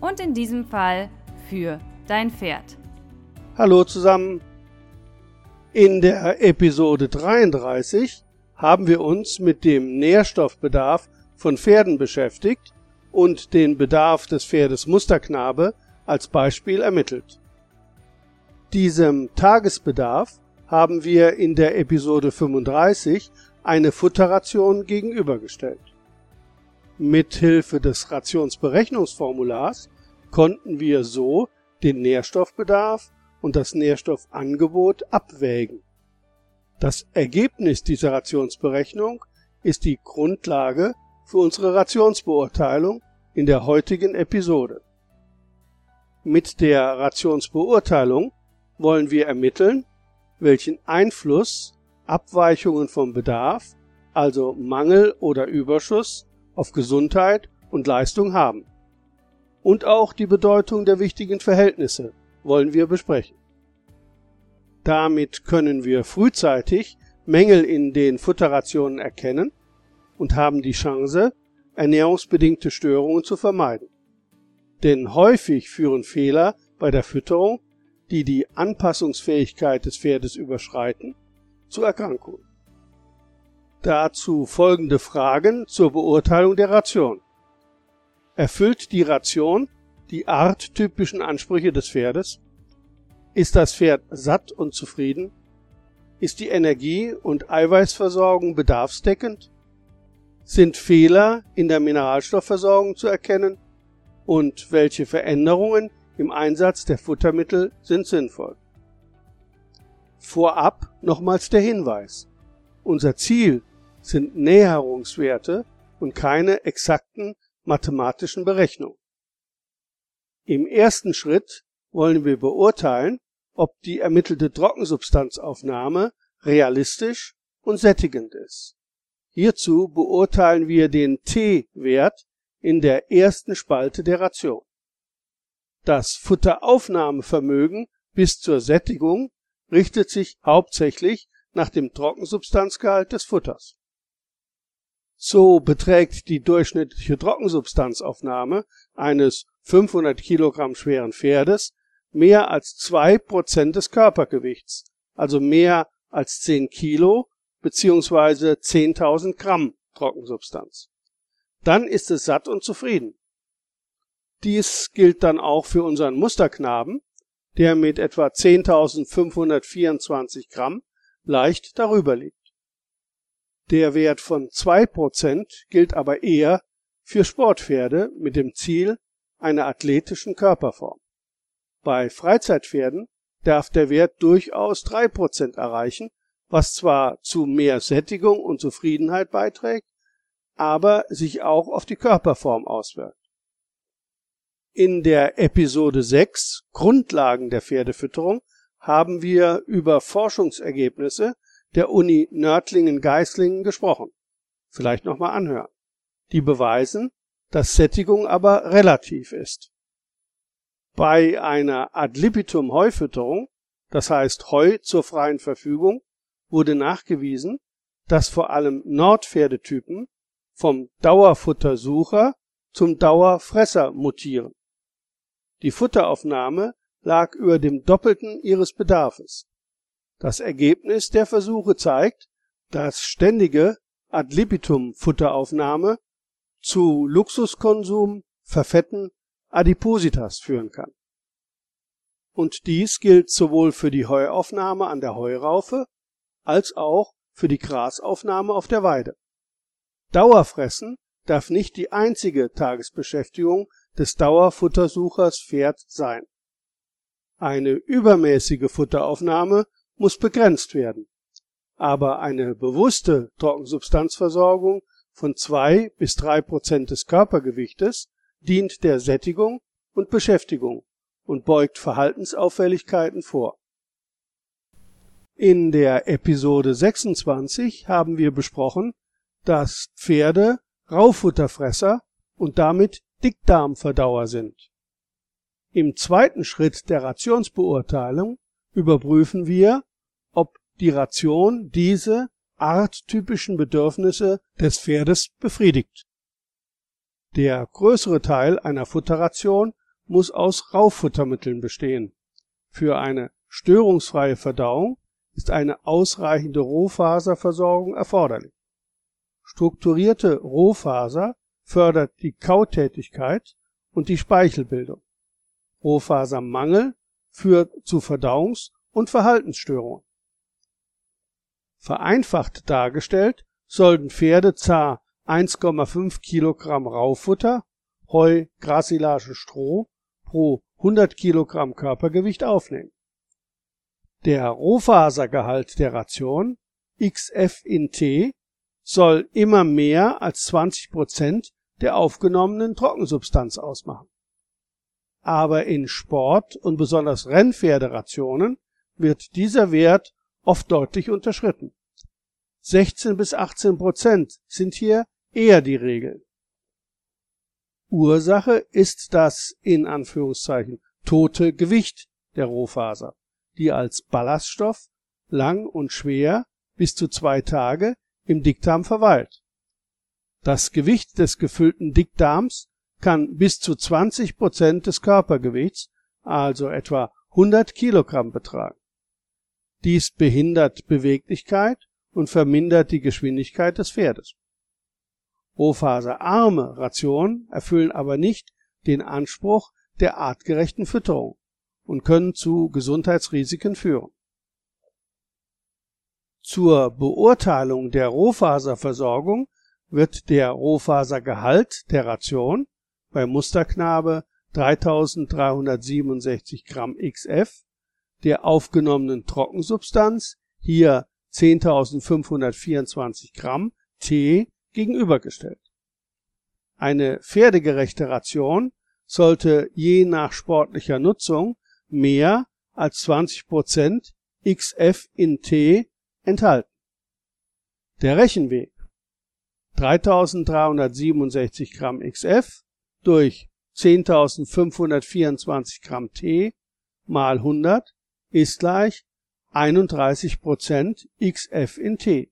Und in diesem Fall für dein Pferd. Hallo zusammen. In der Episode 33 haben wir uns mit dem Nährstoffbedarf von Pferden beschäftigt und den Bedarf des Pferdes Musterknabe als Beispiel ermittelt. Diesem Tagesbedarf haben wir in der Episode 35 eine Futterration gegenübergestellt. Mithilfe des Rationsberechnungsformulars konnten wir so den Nährstoffbedarf und das Nährstoffangebot abwägen. Das Ergebnis dieser Rationsberechnung ist die Grundlage für unsere Rationsbeurteilung in der heutigen Episode. Mit der Rationsbeurteilung wollen wir ermitteln, welchen Einfluss Abweichungen vom Bedarf, also Mangel oder Überschuss, auf Gesundheit und Leistung haben. Und auch die Bedeutung der wichtigen Verhältnisse wollen wir besprechen. Damit können wir frühzeitig Mängel in den Futterrationen erkennen und haben die Chance, ernährungsbedingte Störungen zu vermeiden. Denn häufig führen Fehler bei der Fütterung, die die Anpassungsfähigkeit des Pferdes überschreiten, zu Erkrankungen. Dazu folgende Fragen zur Beurteilung der Ration. Erfüllt die Ration die arttypischen Ansprüche des Pferdes? Ist das Pferd satt und zufrieden? Ist die Energie- und Eiweißversorgung bedarfsdeckend? Sind Fehler in der Mineralstoffversorgung zu erkennen? Und welche Veränderungen im Einsatz der Futtermittel sind sinnvoll? Vorab nochmals der Hinweis. Unser Ziel sind Näherungswerte und keine exakten mathematischen Berechnungen. Im ersten Schritt wollen wir beurteilen, ob die ermittelte Trockensubstanzaufnahme realistisch und sättigend ist. Hierzu beurteilen wir den T-Wert in der ersten Spalte der Ration. Das Futteraufnahmevermögen bis zur Sättigung richtet sich hauptsächlich nach dem Trockensubstanzgehalt des Futters. So beträgt die durchschnittliche Trockensubstanzaufnahme eines 500 Kilogramm schweren Pferdes mehr als zwei Prozent des Körpergewichts, also mehr als 10 Kilo bzw. 10.000 Gramm Trockensubstanz. Dann ist es satt und zufrieden. Dies gilt dann auch für unseren Musterknaben, der mit etwa 10.524 Gramm leicht darüber liegt. Der Wert von 2% gilt aber eher für Sportpferde mit dem Ziel einer athletischen Körperform. Bei Freizeitpferden darf der Wert durchaus 3% erreichen, was zwar zu mehr Sättigung und Zufriedenheit beiträgt, aber sich auch auf die Körperform auswirkt. In der Episode 6 Grundlagen der Pferdefütterung haben wir über Forschungsergebnisse der Uni Nördlingen-Geislingen gesprochen. Vielleicht nochmal anhören. Die beweisen, dass Sättigung aber relativ ist. Bei einer ad libitum Heufütterung, das heißt Heu zur freien Verfügung, wurde nachgewiesen, dass vor allem Nordpferdetypen vom Dauerfuttersucher zum Dauerfresser mutieren. Die Futteraufnahme lag über dem Doppelten ihres Bedarfes. Das Ergebnis der Versuche zeigt, dass ständige ad libitum Futteraufnahme zu Luxuskonsum, Verfetten, Adipositas führen kann. Und dies gilt sowohl für die Heuaufnahme an der Heuraufe als auch für die Grasaufnahme auf der Weide. Dauerfressen darf nicht die einzige Tagesbeschäftigung des Dauerfuttersuchers Pferd sein. Eine übermäßige Futteraufnahme muss begrenzt werden, aber eine bewusste Trockensubstanzversorgung von zwei bis drei Prozent des Körpergewichtes dient der Sättigung und Beschäftigung und beugt Verhaltensauffälligkeiten vor. In der Episode 26 haben wir besprochen, dass Pferde Raufutterfresser und damit Dickdarmverdauer sind. Im zweiten Schritt der Rationsbeurteilung überprüfen wir, ob die Ration diese arttypischen Bedürfnisse des Pferdes befriedigt. Der größere Teil einer Futterration muss aus Rauffuttermitteln bestehen. Für eine störungsfreie Verdauung ist eine ausreichende Rohfaserversorgung erforderlich. Strukturierte Rohfaser fördert die Kautätigkeit und die Speichelbildung. Rohfasermangel führt zu Verdauungs- und Verhaltensstörungen. Vereinfacht dargestellt sollten Pferde zar 1,5 Kilogramm Raufutter, Heu, Grassilage, Stroh pro 100 Kilogramm Körpergewicht aufnehmen. Der Rohfasergehalt der Ration XF in T soll immer mehr als 20 Prozent der aufgenommenen Trockensubstanz ausmachen. Aber in Sport und besonders Rennpferderationen wird dieser Wert oft deutlich unterschritten. 16 bis 18 Prozent sind hier eher die Regel. Ursache ist das in Anführungszeichen tote Gewicht der Rohfaser, die als Ballaststoff lang und schwer bis zu zwei Tage im Dickdarm verweilt. Das Gewicht des gefüllten Dickdarms kann bis zu 20 Prozent des Körpergewichts, also etwa 100 Kilogramm betragen. Dies behindert Beweglichkeit und vermindert die Geschwindigkeit des Pferdes. Rohfaserarme Rationen erfüllen aber nicht den Anspruch der artgerechten Fütterung und können zu Gesundheitsrisiken führen. Zur Beurteilung der Rohfaserversorgung wird der Rohfasergehalt der Ration bei Musterknabe 3367 Gramm XF, der aufgenommenen Trockensubstanz hier 10.524 Gramm T gegenübergestellt. Eine pferdegerechte Ration sollte je nach sportlicher Nutzung mehr als 20 Prozent XF in T enthalten. Der Rechenweg 3367 Gramm XF durch 10.524 Gramm T mal 100 ist gleich 31 Prozent XF in T.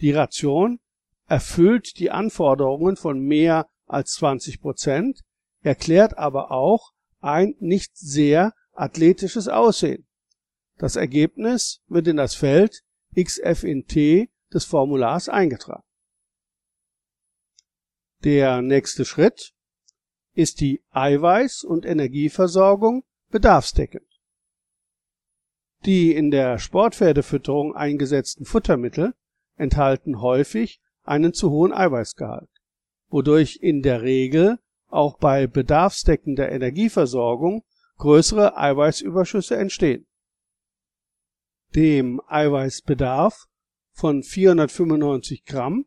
Die Ration erfüllt die Anforderungen von mehr als 20 Prozent, erklärt aber auch ein nicht sehr athletisches Aussehen. Das Ergebnis wird in das Feld XF in T des Formulars eingetragen. Der nächste Schritt ist die Eiweiß- und Energieversorgung bedarfsdeckend. Die in der Sportpferdefütterung eingesetzten Futtermittel enthalten häufig einen zu hohen Eiweißgehalt, wodurch in der Regel auch bei bedarfsdeckender Energieversorgung größere Eiweißüberschüsse entstehen. Dem Eiweißbedarf von 495 Gramm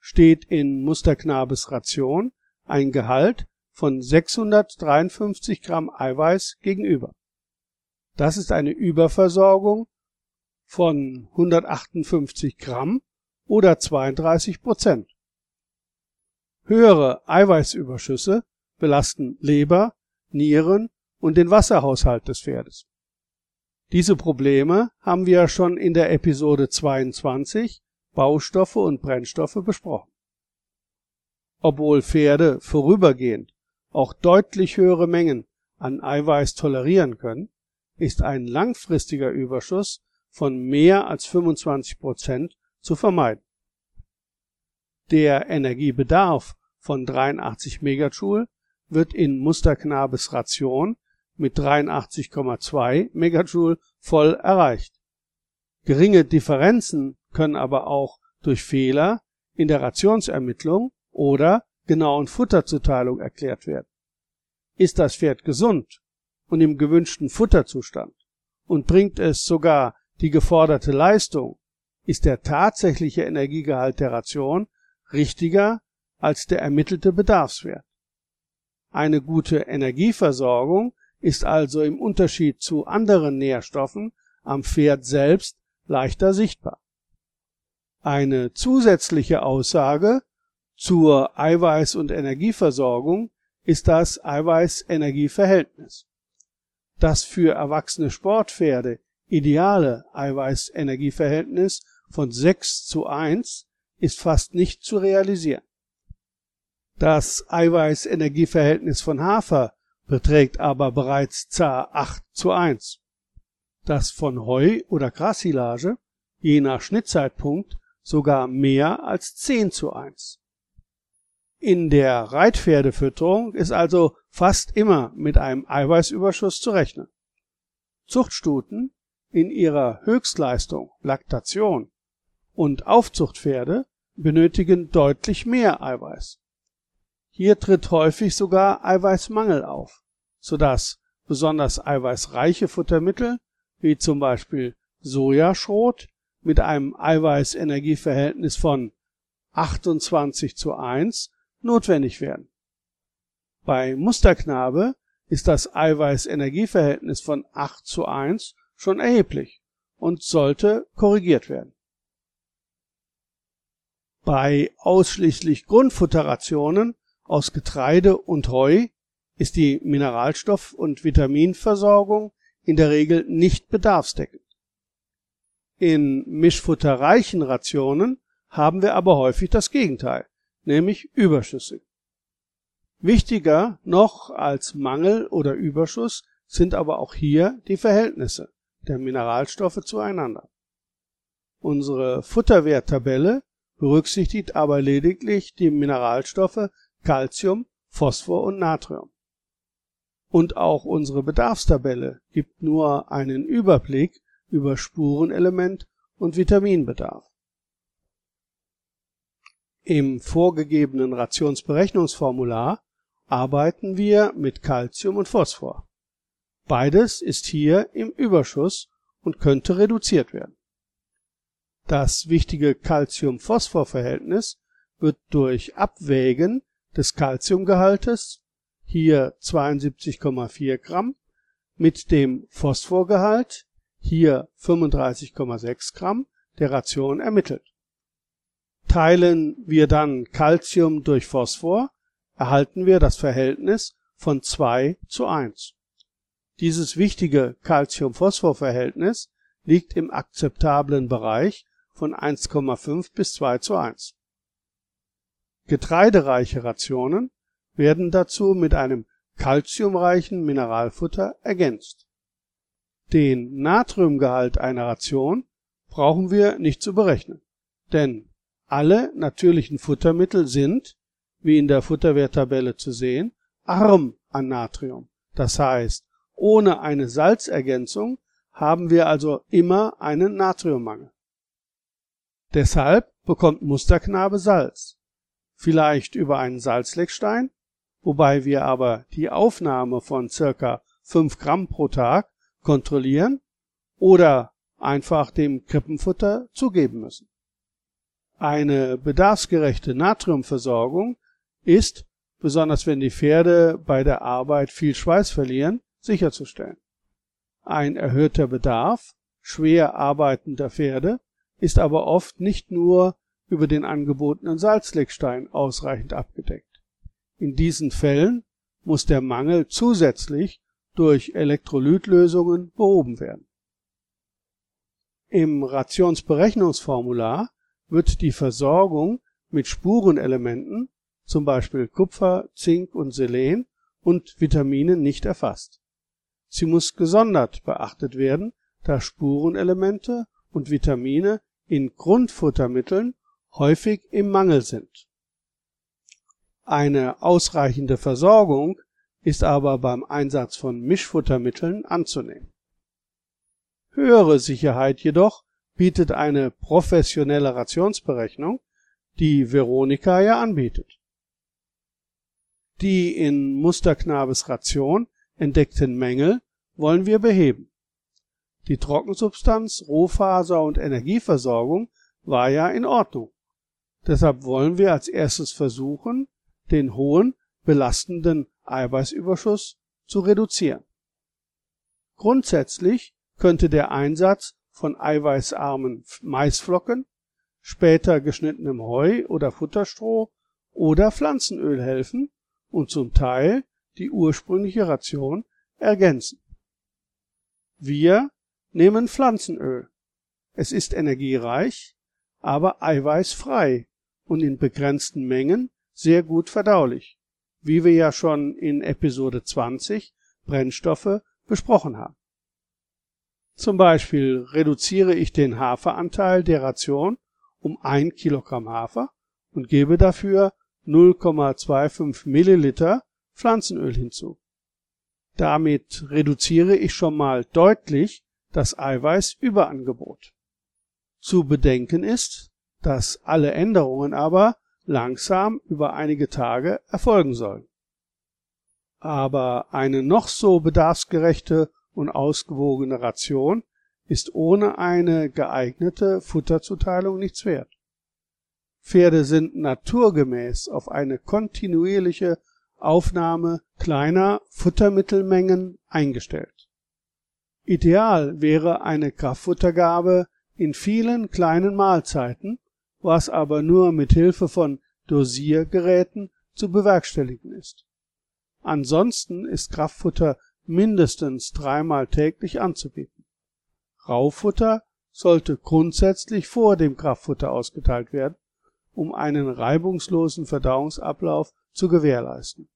steht in Musterknabes Ration ein Gehalt von 653 Gramm Eiweiß gegenüber. Das ist eine Überversorgung von 158 Gramm oder 32 Prozent. Höhere Eiweißüberschüsse belasten Leber, Nieren und den Wasserhaushalt des Pferdes. Diese Probleme haben wir schon in der Episode 22 Baustoffe und Brennstoffe besprochen. Obwohl Pferde vorübergehend auch deutlich höhere Mengen an Eiweiß tolerieren können, ist ein langfristiger Überschuss von mehr als 25 Prozent zu vermeiden. Der Energiebedarf von 83 Megajoule wird in Musterknabes Ration mit 83,2 Megajoule voll erreicht. Geringe Differenzen können aber auch durch Fehler in der Rationsermittlung oder genauen Futterzuteilung erklärt werden. Ist das Pferd gesund und im gewünschten Futterzustand und bringt es sogar die geforderte Leistung, ist der tatsächliche Energiegehalt der Ration richtiger als der ermittelte Bedarfswert. Eine gute Energieversorgung ist also im Unterschied zu anderen Nährstoffen am Pferd selbst leichter sichtbar. Eine zusätzliche Aussage zur Eiweiß- und Energieversorgung ist das Eiweiß-Energie-Verhältnis. Das für erwachsene Sportpferde ideale Eiweiß-Energie-Verhältnis von 6 zu 1 ist fast nicht zu realisieren. Das Eiweiß-Energieverhältnis von Hafer beträgt aber bereits zar 8 zu 1. Das von Heu oder Grassilage je nach Schnittzeitpunkt sogar mehr als 10 zu 1. In der Reitpferdefütterung ist also fast immer mit einem Eiweißüberschuss zu rechnen. Zuchtstuten in ihrer Höchstleistung Laktation und Aufzuchtpferde benötigen deutlich mehr Eiweiß. Hier tritt häufig sogar Eiweißmangel auf, sodass besonders eiweißreiche Futtermittel wie zum Beispiel Sojaschrot mit einem Eiweißenergieverhältnis von 28 zu 1 notwendig werden. Bei Musterknabe ist das Eiweiß-Energieverhältnis von 8 zu 1 schon erheblich und sollte korrigiert werden. Bei ausschließlich Grundfutterrationen aus Getreide und Heu ist die Mineralstoff- und Vitaminversorgung in der Regel nicht bedarfsdeckend. In mischfutterreichen Rationen haben wir aber häufig das Gegenteil, nämlich überschüssig. Wichtiger noch als Mangel oder Überschuss sind aber auch hier die Verhältnisse der Mineralstoffe zueinander. Unsere Futterwerttabelle berücksichtigt aber lediglich die Mineralstoffe Calcium, Phosphor und Natrium. Und auch unsere Bedarfstabelle gibt nur einen Überblick über Spurenelement und Vitaminbedarf. Im vorgegebenen Rationsberechnungsformular arbeiten wir mit Calcium und Phosphor. Beides ist hier im Überschuss und könnte reduziert werden. Das wichtige Calcium-Phosphor-Verhältnis wird durch Abwägen des Calciumgehaltes, hier 72,4 Gramm, mit dem Phosphorgehalt, hier 35,6 Gramm, der Ration ermittelt. Teilen wir dann Calcium durch Phosphor, erhalten wir das Verhältnis von 2 zu 1. Dieses wichtige Calcium-Phosphor-Verhältnis liegt im akzeptablen Bereich von 1,5 bis 2 zu 1. Getreidereiche Rationen werden dazu mit einem calciumreichen Mineralfutter ergänzt. Den Natriumgehalt einer Ration brauchen wir nicht zu berechnen, denn alle natürlichen Futtermittel sind, wie in der Futterwerttabelle zu sehen, arm an Natrium. Das heißt, ohne eine Salzergänzung haben wir also immer einen Natriummangel. Deshalb bekommt Musterknabe Salz. Vielleicht über einen Salzleckstein, wobei wir aber die Aufnahme von circa 5 Gramm pro Tag kontrollieren oder einfach dem Krippenfutter zugeben müssen. Eine bedarfsgerechte Natriumversorgung ist, besonders wenn die Pferde bei der Arbeit viel Schweiß verlieren, sicherzustellen. Ein erhöhter Bedarf schwer arbeitender Pferde ist aber oft nicht nur über den angebotenen Salzleckstein ausreichend abgedeckt. In diesen Fällen muss der Mangel zusätzlich durch Elektrolytlösungen behoben werden. Im Rationsberechnungsformular wird die Versorgung mit Spurenelementen, zum Beispiel Kupfer, Zink und Selen und Vitaminen nicht erfasst. Sie muss gesondert beachtet werden, da Spurenelemente und Vitamine in Grundfuttermitteln häufig im Mangel sind. Eine ausreichende Versorgung ist aber beim Einsatz von Mischfuttermitteln anzunehmen. Höhere Sicherheit jedoch bietet eine professionelle Rationsberechnung, die Veronika ja anbietet. Die in Musterknabes Ration entdeckten Mängel wollen wir beheben. Die Trockensubstanz, Rohfaser und Energieversorgung war ja in Ordnung. Deshalb wollen wir als erstes versuchen, den hohen belastenden Eiweißüberschuss zu reduzieren. Grundsätzlich könnte der Einsatz von eiweißarmen Maisflocken, später geschnittenem Heu oder Futterstroh oder Pflanzenöl helfen und zum Teil die ursprüngliche Ration ergänzen. Wir nehmen Pflanzenöl. Es ist energiereich, aber eiweißfrei und in begrenzten Mengen sehr gut verdaulich, wie wir ja schon in Episode 20 Brennstoffe besprochen haben. Zum Beispiel reduziere ich den Haferanteil der Ration um ein Kilogramm Hafer und gebe dafür 0,25 Milliliter Pflanzenöl hinzu. Damit reduziere ich schon mal deutlich das Eiweißüberangebot. Zu bedenken ist, dass alle Änderungen aber langsam über einige Tage erfolgen sollen. Aber eine noch so bedarfsgerechte und ausgewogene Ration ist ohne eine geeignete Futterzuteilung nichts wert. Pferde sind naturgemäß auf eine kontinuierliche Aufnahme kleiner Futtermittelmengen eingestellt. Ideal wäre eine Kraftfuttergabe in vielen kleinen Mahlzeiten, was aber nur mit Hilfe von Dosiergeräten zu bewerkstelligen ist. Ansonsten ist Kraftfutter mindestens dreimal täglich anzubieten. Raufutter sollte grundsätzlich vor dem Kraftfutter ausgeteilt werden, um einen reibungslosen Verdauungsablauf zu gewährleisten.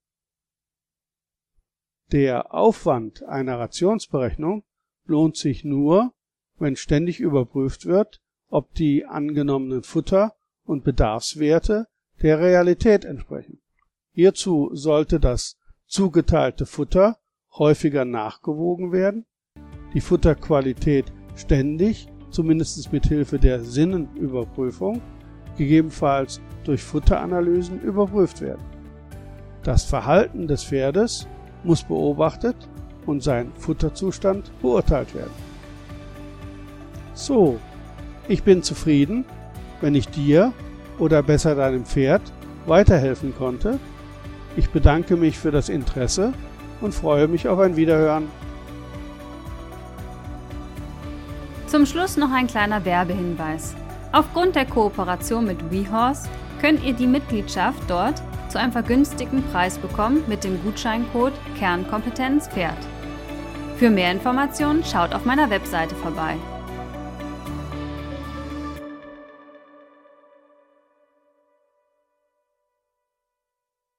Der Aufwand einer Rationsberechnung lohnt sich nur, wenn ständig überprüft wird, ob die angenommenen Futter- und Bedarfswerte der Realität entsprechen. Hierzu sollte das zugeteilte Futter häufiger nachgewogen werden, die Futterqualität ständig, zumindest mit Hilfe der Sinnenüberprüfung, gegebenenfalls durch Futteranalysen überprüft werden. Das Verhalten des Pferdes muss beobachtet und sein Futterzustand beurteilt werden. So, ich bin zufrieden, wenn ich dir oder besser deinem Pferd weiterhelfen konnte. Ich bedanke mich für das Interesse und freue mich auf ein Wiederhören. Zum Schluss noch ein kleiner Werbehinweis. Aufgrund der Kooperation mit WeHorse könnt ihr die Mitgliedschaft dort zu einem vergünstigten Preis bekommen mit dem Gutscheincode Kernkompetenz Pferd. Für mehr Informationen schaut auf meiner Webseite vorbei